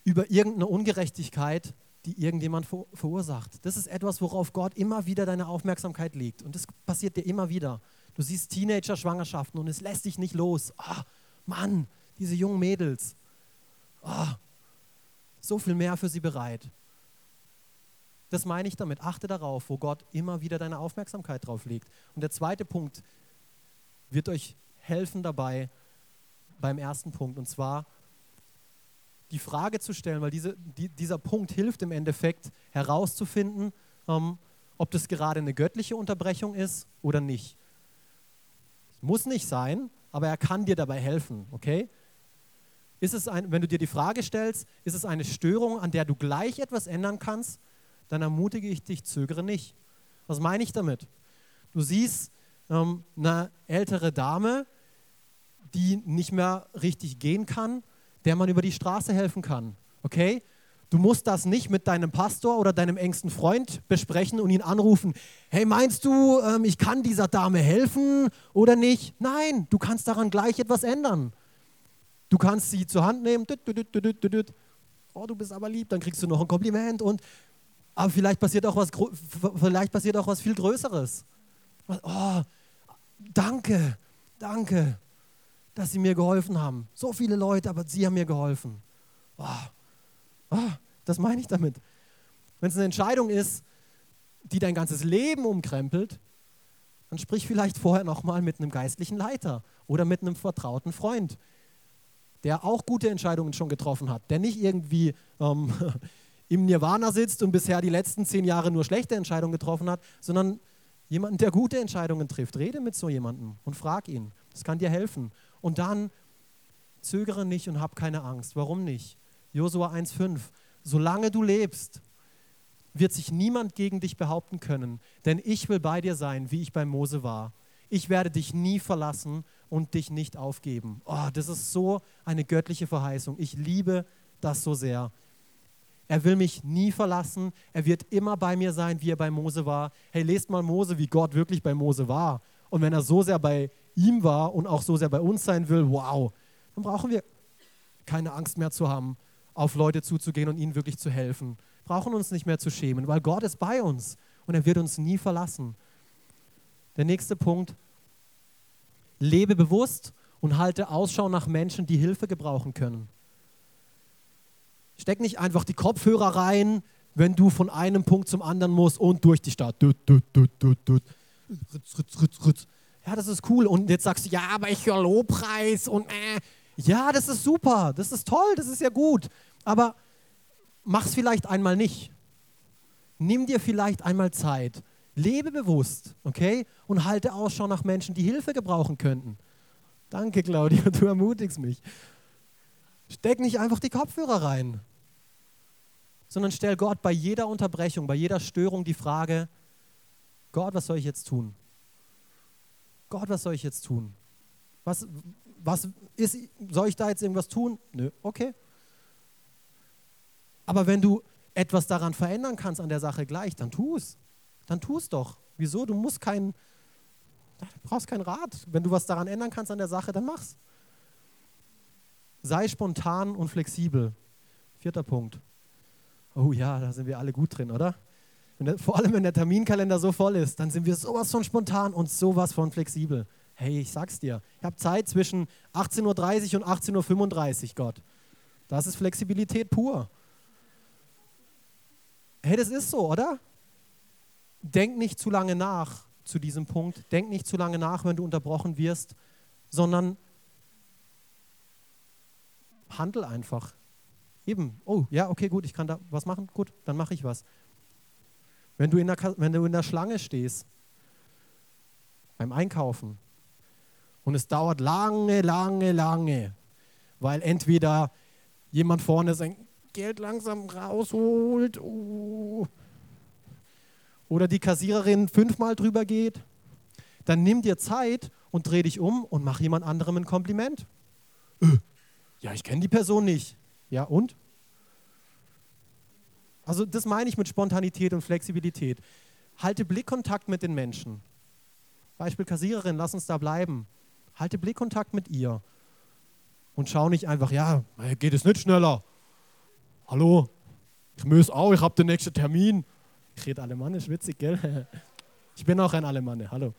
über irgendeine Ungerechtigkeit die irgendjemand verursacht. Das ist etwas, worauf Gott immer wieder deine Aufmerksamkeit legt. Und das passiert dir immer wieder. Du siehst Teenager-Schwangerschaften und es lässt dich nicht los. Ah, Mann, diese jungen Mädels. Ah, so viel mehr für sie bereit. Das meine ich damit. Achte darauf, wo Gott immer wieder deine Aufmerksamkeit drauf legt. Und der zweite Punkt wird euch helfen dabei beim ersten Punkt. Und zwar die Frage zu stellen, weil diese, die, dieser Punkt hilft im Endeffekt herauszufinden, ähm, ob das gerade eine göttliche Unterbrechung ist oder nicht. Muss nicht sein, aber er kann dir dabei helfen, okay? Ist es ein, wenn du dir die Frage stellst, ist es eine Störung, an der du gleich etwas ändern kannst, dann ermutige ich dich, zögere nicht. Was meine ich damit? Du siehst ähm, eine ältere Dame, die nicht mehr richtig gehen kann der man über die Straße helfen kann. Okay? Du musst das nicht mit deinem Pastor oder deinem engsten Freund besprechen und ihn anrufen. Hey, meinst du, ähm, ich kann dieser Dame helfen oder nicht? Nein, du kannst daran gleich etwas ändern. Du kannst sie zur Hand nehmen. Oh, du bist aber lieb. Dann kriegst du noch ein Kompliment und aber vielleicht passiert auch was, vielleicht passiert auch was viel Größeres. Oh, danke, danke dass sie mir geholfen haben. So viele Leute, aber sie haben mir geholfen. Oh, oh, das meine ich damit. Wenn es eine Entscheidung ist, die dein ganzes Leben umkrempelt, dann sprich vielleicht vorher nochmal mit einem geistlichen Leiter oder mit einem vertrauten Freund, der auch gute Entscheidungen schon getroffen hat, der nicht irgendwie ähm, im Nirvana sitzt und bisher die letzten zehn Jahre nur schlechte Entscheidungen getroffen hat, sondern jemanden, der gute Entscheidungen trifft. Rede mit so jemandem und frag ihn. Das kann dir helfen. Und dann zögere nicht und hab keine Angst. Warum nicht? Josua 1,5. Solange du lebst, wird sich niemand gegen dich behaupten können, denn ich will bei dir sein, wie ich bei Mose war. Ich werde dich nie verlassen und dich nicht aufgeben. Oh, das ist so eine göttliche Verheißung. Ich liebe das so sehr. Er will mich nie verlassen. Er wird immer bei mir sein, wie er bei Mose war. Hey, lest mal Mose, wie Gott wirklich bei Mose war. Und wenn er so sehr bei ihm war und auch so sehr bei uns sein will, wow, dann brauchen wir keine Angst mehr zu haben, auf Leute zuzugehen und ihnen wirklich zu helfen brauchen uns nicht mehr zu schämen, weil Gott ist bei uns und er wird uns nie verlassen. Der nächste Punkt, lebe bewusst und halte Ausschau nach Menschen, die Hilfe gebrauchen können. Steck nicht einfach die Kopfhörer rein, wenn du von einem Punkt zum anderen musst und durch die Stadt. Ja, das ist cool. Und jetzt sagst du, ja, aber ich höre Lobpreis und äh. Ja, das ist super, das ist toll, das ist ja gut. Aber mach's vielleicht einmal nicht. Nimm dir vielleicht einmal Zeit. Lebe bewusst, okay? Und halte Ausschau nach Menschen, die Hilfe gebrauchen könnten. Danke, Claudia, du ermutigst mich. Steck nicht einfach die Kopfhörer rein, sondern stell Gott bei jeder Unterbrechung, bei jeder Störung die Frage, Gott, was soll ich jetzt tun? Gott, was soll ich jetzt tun? Was, was ist, soll ich da jetzt irgendwas tun? Nö, okay, aber wenn du etwas daran verändern kannst an der Sache gleich, dann tu es. Dann tu es doch. Wieso? Du musst keinen, brauchst keinen Rat. Wenn du was daran ändern kannst an der Sache, dann mach's. Sei spontan und flexibel. Vierter Punkt. Oh ja, da sind wir alle gut drin, oder? Der, vor allem, wenn der Terminkalender so voll ist, dann sind wir sowas von spontan und sowas von flexibel. Hey, ich sag's dir, ich habe Zeit zwischen 18.30 Uhr und 18.35 Uhr, Gott. Das ist Flexibilität pur. Hey, das ist so, oder? Denk nicht zu lange nach zu diesem Punkt. Denk nicht zu lange nach, wenn du unterbrochen wirst, sondern handel einfach. Eben, oh, ja, okay, gut, ich kann da was machen, gut, dann mache ich was. Wenn du, in der, wenn du in der Schlange stehst, beim Einkaufen, und es dauert lange, lange, lange, weil entweder jemand vorne sein Geld langsam rausholt. Oh. Oder die Kassiererin fünfmal drüber geht. Dann nimm dir Zeit und dreh dich um und mach jemand anderem ein Kompliment. Äh, ja, ich kenne die Person nicht. Ja, und? Also das meine ich mit Spontanität und Flexibilität. Halte Blickkontakt mit den Menschen. Beispiel Kassiererin, lass uns da bleiben. Halte Blickkontakt mit ihr. Und schau nicht einfach, ja, geht es nicht schneller. Hallo, ich muss auch, ich habe den nächsten Termin. Ich rede Alemannisch, witzig, gell? Ich bin auch ein Alemanne, hallo.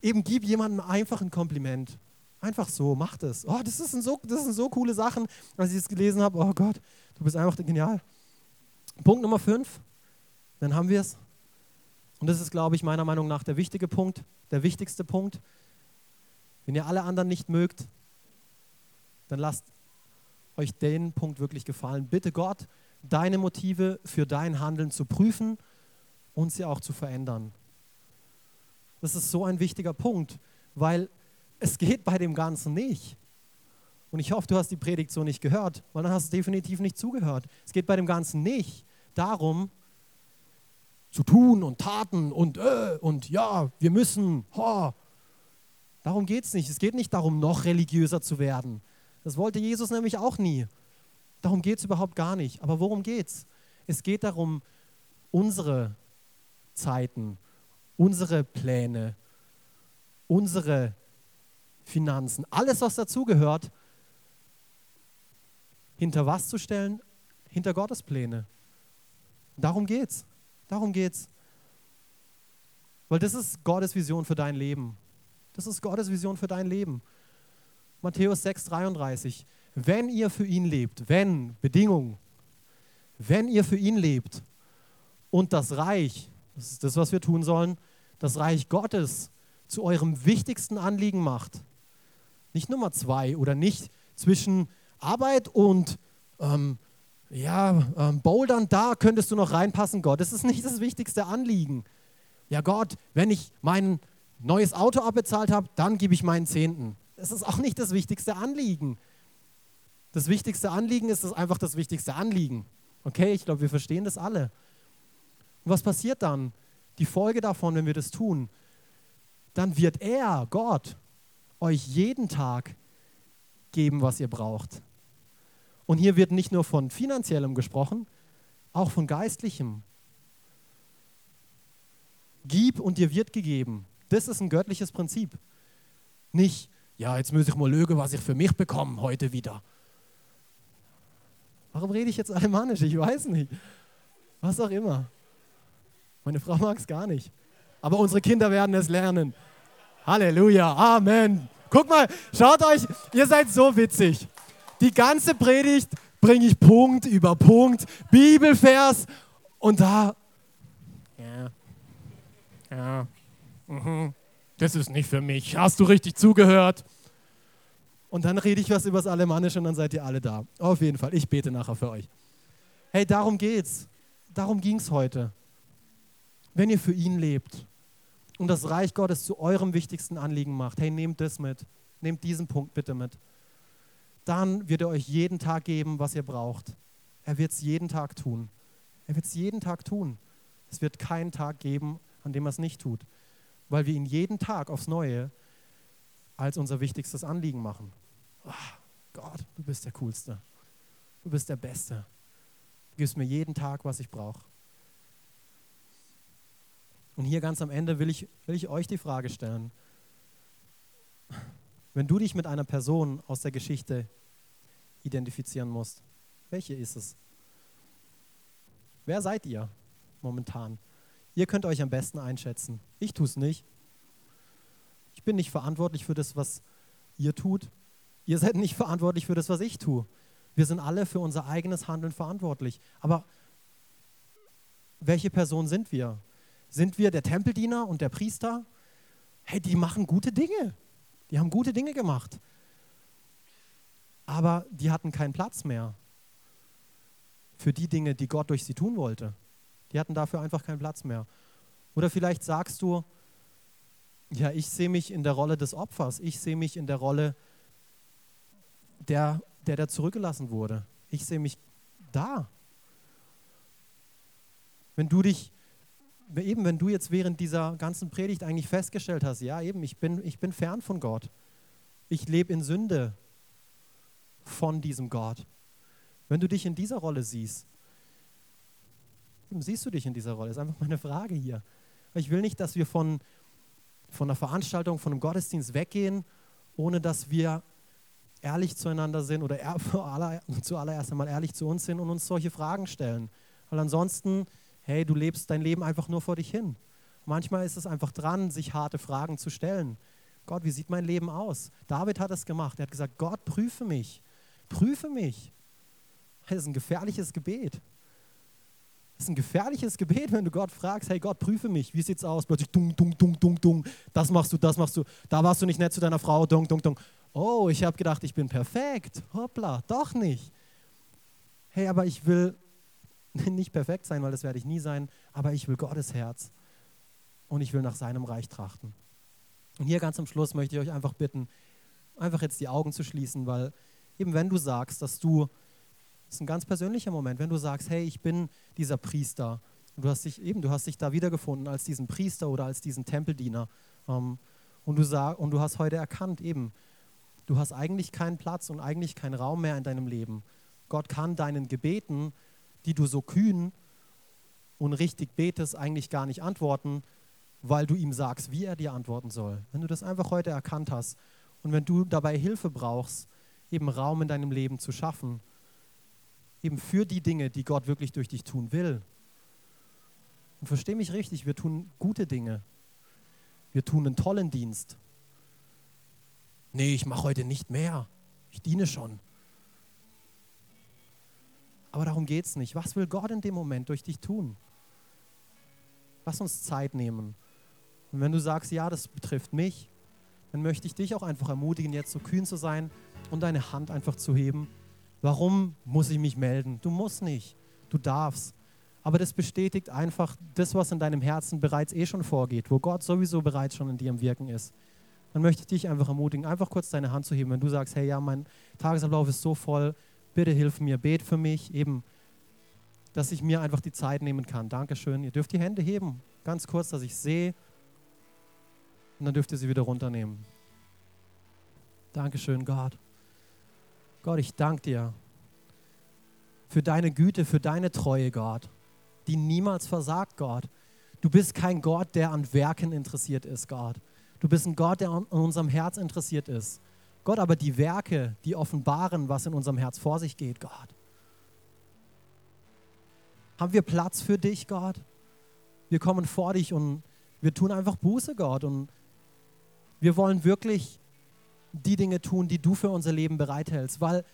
Eben gib jemandem einfach ein Kompliment. Einfach so, mach das. Oh, das, ist so, das sind so coole Sachen, als ich es gelesen habe. Oh Gott, du bist einfach genial. Punkt Nummer fünf, dann haben wir es. Und das ist, glaube ich, meiner Meinung nach der wichtige Punkt, der wichtigste Punkt. Wenn ihr alle anderen nicht mögt, dann lasst euch den Punkt wirklich gefallen. Bitte Gott, deine Motive für dein Handeln zu prüfen und sie auch zu verändern. Das ist so ein wichtiger Punkt, weil es geht bei dem Ganzen nicht. Und ich hoffe, du hast die Predigt so nicht gehört, weil dann hast du definitiv nicht zugehört. Es geht bei dem Ganzen nicht darum, zu tun und Taten und äh, und ja, wir müssen. Ho. Darum geht es nicht. Es geht nicht darum, noch religiöser zu werden. Das wollte Jesus nämlich auch nie. Darum geht es überhaupt gar nicht. Aber worum geht es? Es geht darum, unsere Zeiten, unsere Pläne, unsere Finanzen, alles, was dazugehört, hinter was zu stellen? Hinter Gottes Pläne. Darum geht's. Darum geht's. Weil das ist Gottes Vision für dein Leben. Das ist Gottes Vision für dein Leben. Matthäus 6, 33. Wenn ihr für ihn lebt, wenn, Bedingung, wenn ihr für ihn lebt und das Reich, das ist das, was wir tun sollen, das Reich Gottes zu eurem wichtigsten Anliegen macht, nicht Nummer zwei oder nicht zwischen Arbeit und ähm, ja, ähm, Bouldern, da könntest du noch reinpassen, Gott. Das ist nicht das wichtigste Anliegen. Ja, Gott, wenn ich mein neues Auto abbezahlt habe, dann gebe ich meinen Zehnten. Das ist auch nicht das wichtigste Anliegen. Das wichtigste Anliegen ist das einfach das wichtigste Anliegen. Okay, ich glaube, wir verstehen das alle. Und was passiert dann? Die Folge davon, wenn wir das tun, dann wird er, Gott, euch jeden Tag geben, was ihr braucht. Und hier wird nicht nur von finanziellem gesprochen, auch von geistlichem. Gib und dir wird gegeben. Das ist ein göttliches Prinzip. Nicht, ja, jetzt muss ich mal lügen, was ich für mich bekomme heute wieder. Warum rede ich jetzt alemannisch? Ich weiß nicht. Was auch immer. Meine Frau mag es gar nicht. Aber unsere Kinder werden es lernen. Halleluja. Amen. Guck mal, schaut euch, ihr seid so witzig. Die ganze Predigt bringe ich Punkt über Punkt, Bibelvers und da. Ja. Ja. Mhm. Das ist nicht für mich. Hast du richtig zugehört? Und dann rede ich was über das Alemannische und dann seid ihr alle da. Auf jeden Fall. Ich bete nachher für euch. Hey, darum geht's. Darum ging es heute. Wenn ihr für ihn lebt und das Reich Gottes zu eurem wichtigsten Anliegen macht, hey, nehmt das mit. Nehmt diesen Punkt bitte mit. Dann wird er euch jeden Tag geben, was ihr braucht. Er wird es jeden Tag tun. Er wird es jeden Tag tun. Es wird keinen Tag geben, an dem er es nicht tut, weil wir ihn jeden Tag aufs Neue als unser wichtigstes Anliegen machen. Oh, Gott, du bist der Coolste. Du bist der Beste. Du gibst mir jeden Tag, was ich brauche. Und hier ganz am Ende will ich, will ich euch die Frage stellen. Wenn du dich mit einer Person aus der Geschichte identifizieren musst, welche ist es? Wer seid ihr momentan? Ihr könnt euch am besten einschätzen. Ich tue es nicht. Ich bin nicht verantwortlich für das, was ihr tut. Ihr seid nicht verantwortlich für das, was ich tue. Wir sind alle für unser eigenes Handeln verantwortlich. Aber welche Person sind wir? Sind wir der Tempeldiener und der Priester? Hey, die machen gute Dinge. Die haben gute Dinge gemacht. Aber die hatten keinen Platz mehr für die Dinge, die Gott durch sie tun wollte. Die hatten dafür einfach keinen Platz mehr. Oder vielleicht sagst du, ja, ich sehe mich in der Rolle des Opfers. Ich sehe mich in der Rolle der, der da zurückgelassen wurde. Ich sehe mich da. Wenn du dich, eben wenn du jetzt während dieser ganzen Predigt eigentlich festgestellt hast, ja eben, ich bin, ich bin fern von Gott. Ich lebe in Sünde von diesem Gott. Wenn du dich in dieser Rolle siehst, siehst du dich in dieser Rolle? Das ist einfach meine Frage hier. Ich will nicht, dass wir von, von einer Veranstaltung, von einem Gottesdienst weggehen, ohne dass wir ehrlich zueinander sind oder zuallererst einmal ehrlich zu uns sind und uns solche Fragen stellen. Weil ansonsten, hey, du lebst dein Leben einfach nur vor dich hin. Manchmal ist es einfach dran, sich harte Fragen zu stellen. Gott, wie sieht mein Leben aus? David hat es gemacht. Er hat gesagt, Gott, prüfe mich. Prüfe mich. Das ist ein gefährliches Gebet. Das ist ein gefährliches Gebet, wenn du Gott fragst, hey Gott, prüfe mich, wie sieht's aus? Plötzlich dung, dung, dung, dung, dung, das machst du, das machst du, da warst du nicht nett zu deiner Frau, dung, dung, dung. Oh, ich habe gedacht, ich bin perfekt. Hoppla, doch nicht. Hey, aber ich will nicht perfekt sein, weil das werde ich nie sein, aber ich will Gottes Herz und ich will nach seinem Reich trachten. Und hier ganz am Schluss möchte ich euch einfach bitten, einfach jetzt die Augen zu schließen, weil eben wenn du sagst, dass du das ist ein ganz persönlicher Moment, wenn du sagst, hey, ich bin dieser Priester. Und du hast dich eben, du hast dich da wiedergefunden als diesen Priester oder als diesen Tempeldiener. Ähm, und, du sag, und du hast heute erkannt, eben, du hast eigentlich keinen Platz und eigentlich keinen Raum mehr in deinem Leben. Gott kann deinen Gebeten, die du so kühn und richtig betest, eigentlich gar nicht antworten, weil du ihm sagst, wie er dir antworten soll. Wenn du das einfach heute erkannt hast und wenn du dabei Hilfe brauchst, eben Raum in deinem Leben zu schaffen, eben für die Dinge, die Gott wirklich durch dich tun will. Und versteh mich richtig, wir tun gute Dinge. Wir tun einen tollen Dienst. Nee, ich mache heute nicht mehr. Ich diene schon. Aber darum geht es nicht. Was will Gott in dem Moment durch dich tun? Lass uns Zeit nehmen Und wenn du sagst, ja, das betrifft mich, dann möchte ich dich auch einfach ermutigen, jetzt so kühn zu sein und deine Hand einfach zu heben. Warum muss ich mich melden? Du musst nicht, du darfst. Aber das bestätigt einfach das, was in deinem Herzen bereits eh schon vorgeht, wo Gott sowieso bereits schon in dir im Wirken ist. Dann möchte ich dich einfach ermutigen, einfach kurz deine Hand zu heben, wenn du sagst, hey, ja, mein Tagesablauf ist so voll, bitte hilf mir, bet für mich, eben, dass ich mir einfach die Zeit nehmen kann. Dankeschön. Ihr dürft die Hände heben, ganz kurz, dass ich sehe. Und dann dürft ihr sie wieder runternehmen. Dankeschön, Gott. Gott, ich danke dir für deine Güte, für deine Treue, Gott die niemals versagt, Gott. Du bist kein Gott, der an Werken interessiert ist, Gott. Du bist ein Gott, der an unserem Herz interessiert ist. Gott, aber die Werke, die offenbaren, was in unserem Herz vor sich geht, Gott. Haben wir Platz für dich, Gott? Wir kommen vor dich und wir tun einfach Buße, Gott. Und wir wollen wirklich die Dinge tun, die du für unser Leben bereithältst, weil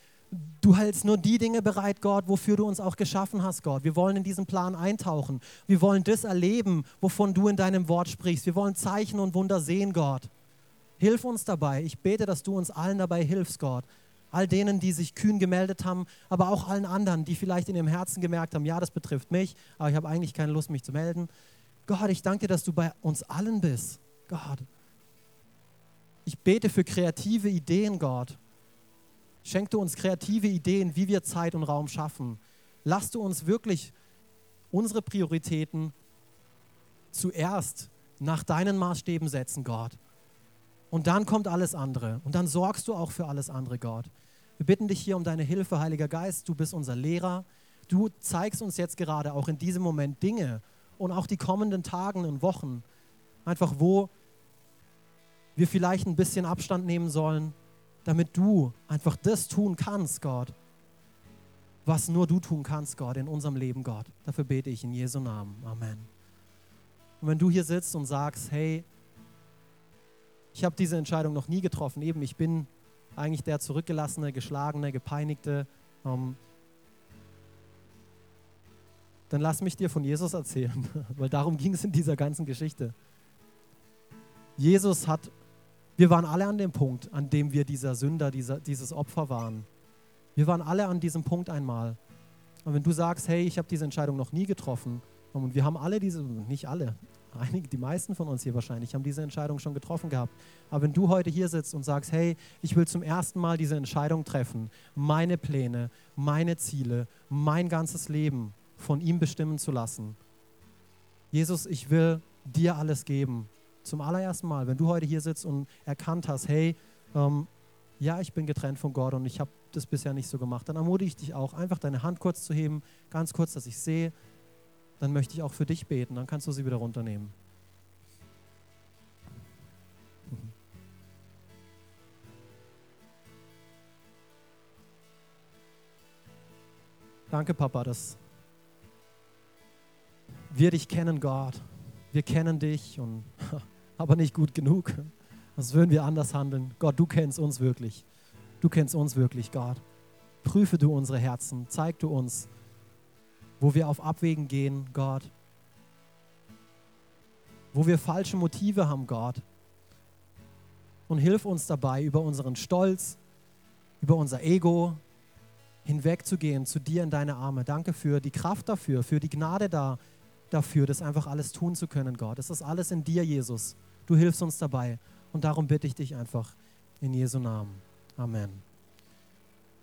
du hältst nur die Dinge bereit, Gott, wofür du uns auch geschaffen hast, Gott. Wir wollen in diesen Plan eintauchen. Wir wollen das erleben, wovon du in deinem Wort sprichst. Wir wollen Zeichen und Wunder sehen, Gott. Hilf uns dabei. Ich bete, dass du uns allen dabei hilfst, Gott. All denen, die sich kühn gemeldet haben, aber auch allen anderen, die vielleicht in ihrem Herzen gemerkt haben, ja, das betrifft mich, aber ich habe eigentlich keine Lust, mich zu melden. Gott, ich danke dir, dass du bei uns allen bist. Gott. Ich bete für kreative Ideen, Gott Schenk du uns kreative Ideen, wie wir Zeit und Raum schaffen. Lass du uns wirklich unsere Prioritäten zuerst nach deinen Maßstäben setzen, Gott. Und dann kommt alles andere. Und dann sorgst du auch für alles andere, Gott. Wir bitten dich hier um deine Hilfe, Heiliger Geist. Du bist unser Lehrer. Du zeigst uns jetzt gerade auch in diesem Moment Dinge und auch die kommenden Tagen und Wochen, einfach wo wir vielleicht ein bisschen Abstand nehmen sollen, damit du einfach das tun kannst, Gott, was nur du tun kannst, Gott, in unserem Leben, Gott. Dafür bete ich in Jesu Namen. Amen. Und wenn du hier sitzt und sagst, hey, ich habe diese Entscheidung noch nie getroffen, eben ich bin eigentlich der zurückgelassene, geschlagene, gepeinigte, ähm, dann lass mich dir von Jesus erzählen, weil darum ging es in dieser ganzen Geschichte. Jesus hat wir waren alle an dem Punkt, an dem wir dieser Sünder, dieser, dieses Opfer waren. Wir waren alle an diesem Punkt einmal. Und wenn du sagst, hey, ich habe diese Entscheidung noch nie getroffen, und wir haben alle diese, nicht alle, einige, die meisten von uns hier wahrscheinlich, haben diese Entscheidung schon getroffen gehabt. Aber wenn du heute hier sitzt und sagst, hey, ich will zum ersten Mal diese Entscheidung treffen, meine Pläne, meine Ziele, mein ganzes Leben von ihm bestimmen zu lassen. Jesus, ich will dir alles geben zum allerersten Mal, wenn du heute hier sitzt und erkannt hast, hey, ähm, ja, ich bin getrennt von Gott und ich habe das bisher nicht so gemacht, dann ermutige ich dich auch, einfach deine Hand kurz zu heben, ganz kurz, dass ich sehe. Dann möchte ich auch für dich beten, dann kannst du sie wieder runternehmen. Danke, Papa, dass wir dich kennen, Gott. Wir kennen dich und aber nicht gut genug. Sonst würden wir anders handeln. Gott, du kennst uns wirklich. Du kennst uns wirklich, Gott. Prüfe du unsere Herzen. Zeig du uns, wo wir auf Abwägen gehen, Gott. Wo wir falsche Motive haben, Gott. Und hilf uns dabei, über unseren Stolz, über unser Ego hinwegzugehen zu dir in deine Arme. Danke für die Kraft dafür, für die Gnade da, dafür, das einfach alles tun zu können, Gott. Es ist alles in dir, Jesus. Du hilfst uns dabei. Und darum bitte ich dich einfach in Jesu Namen. Amen.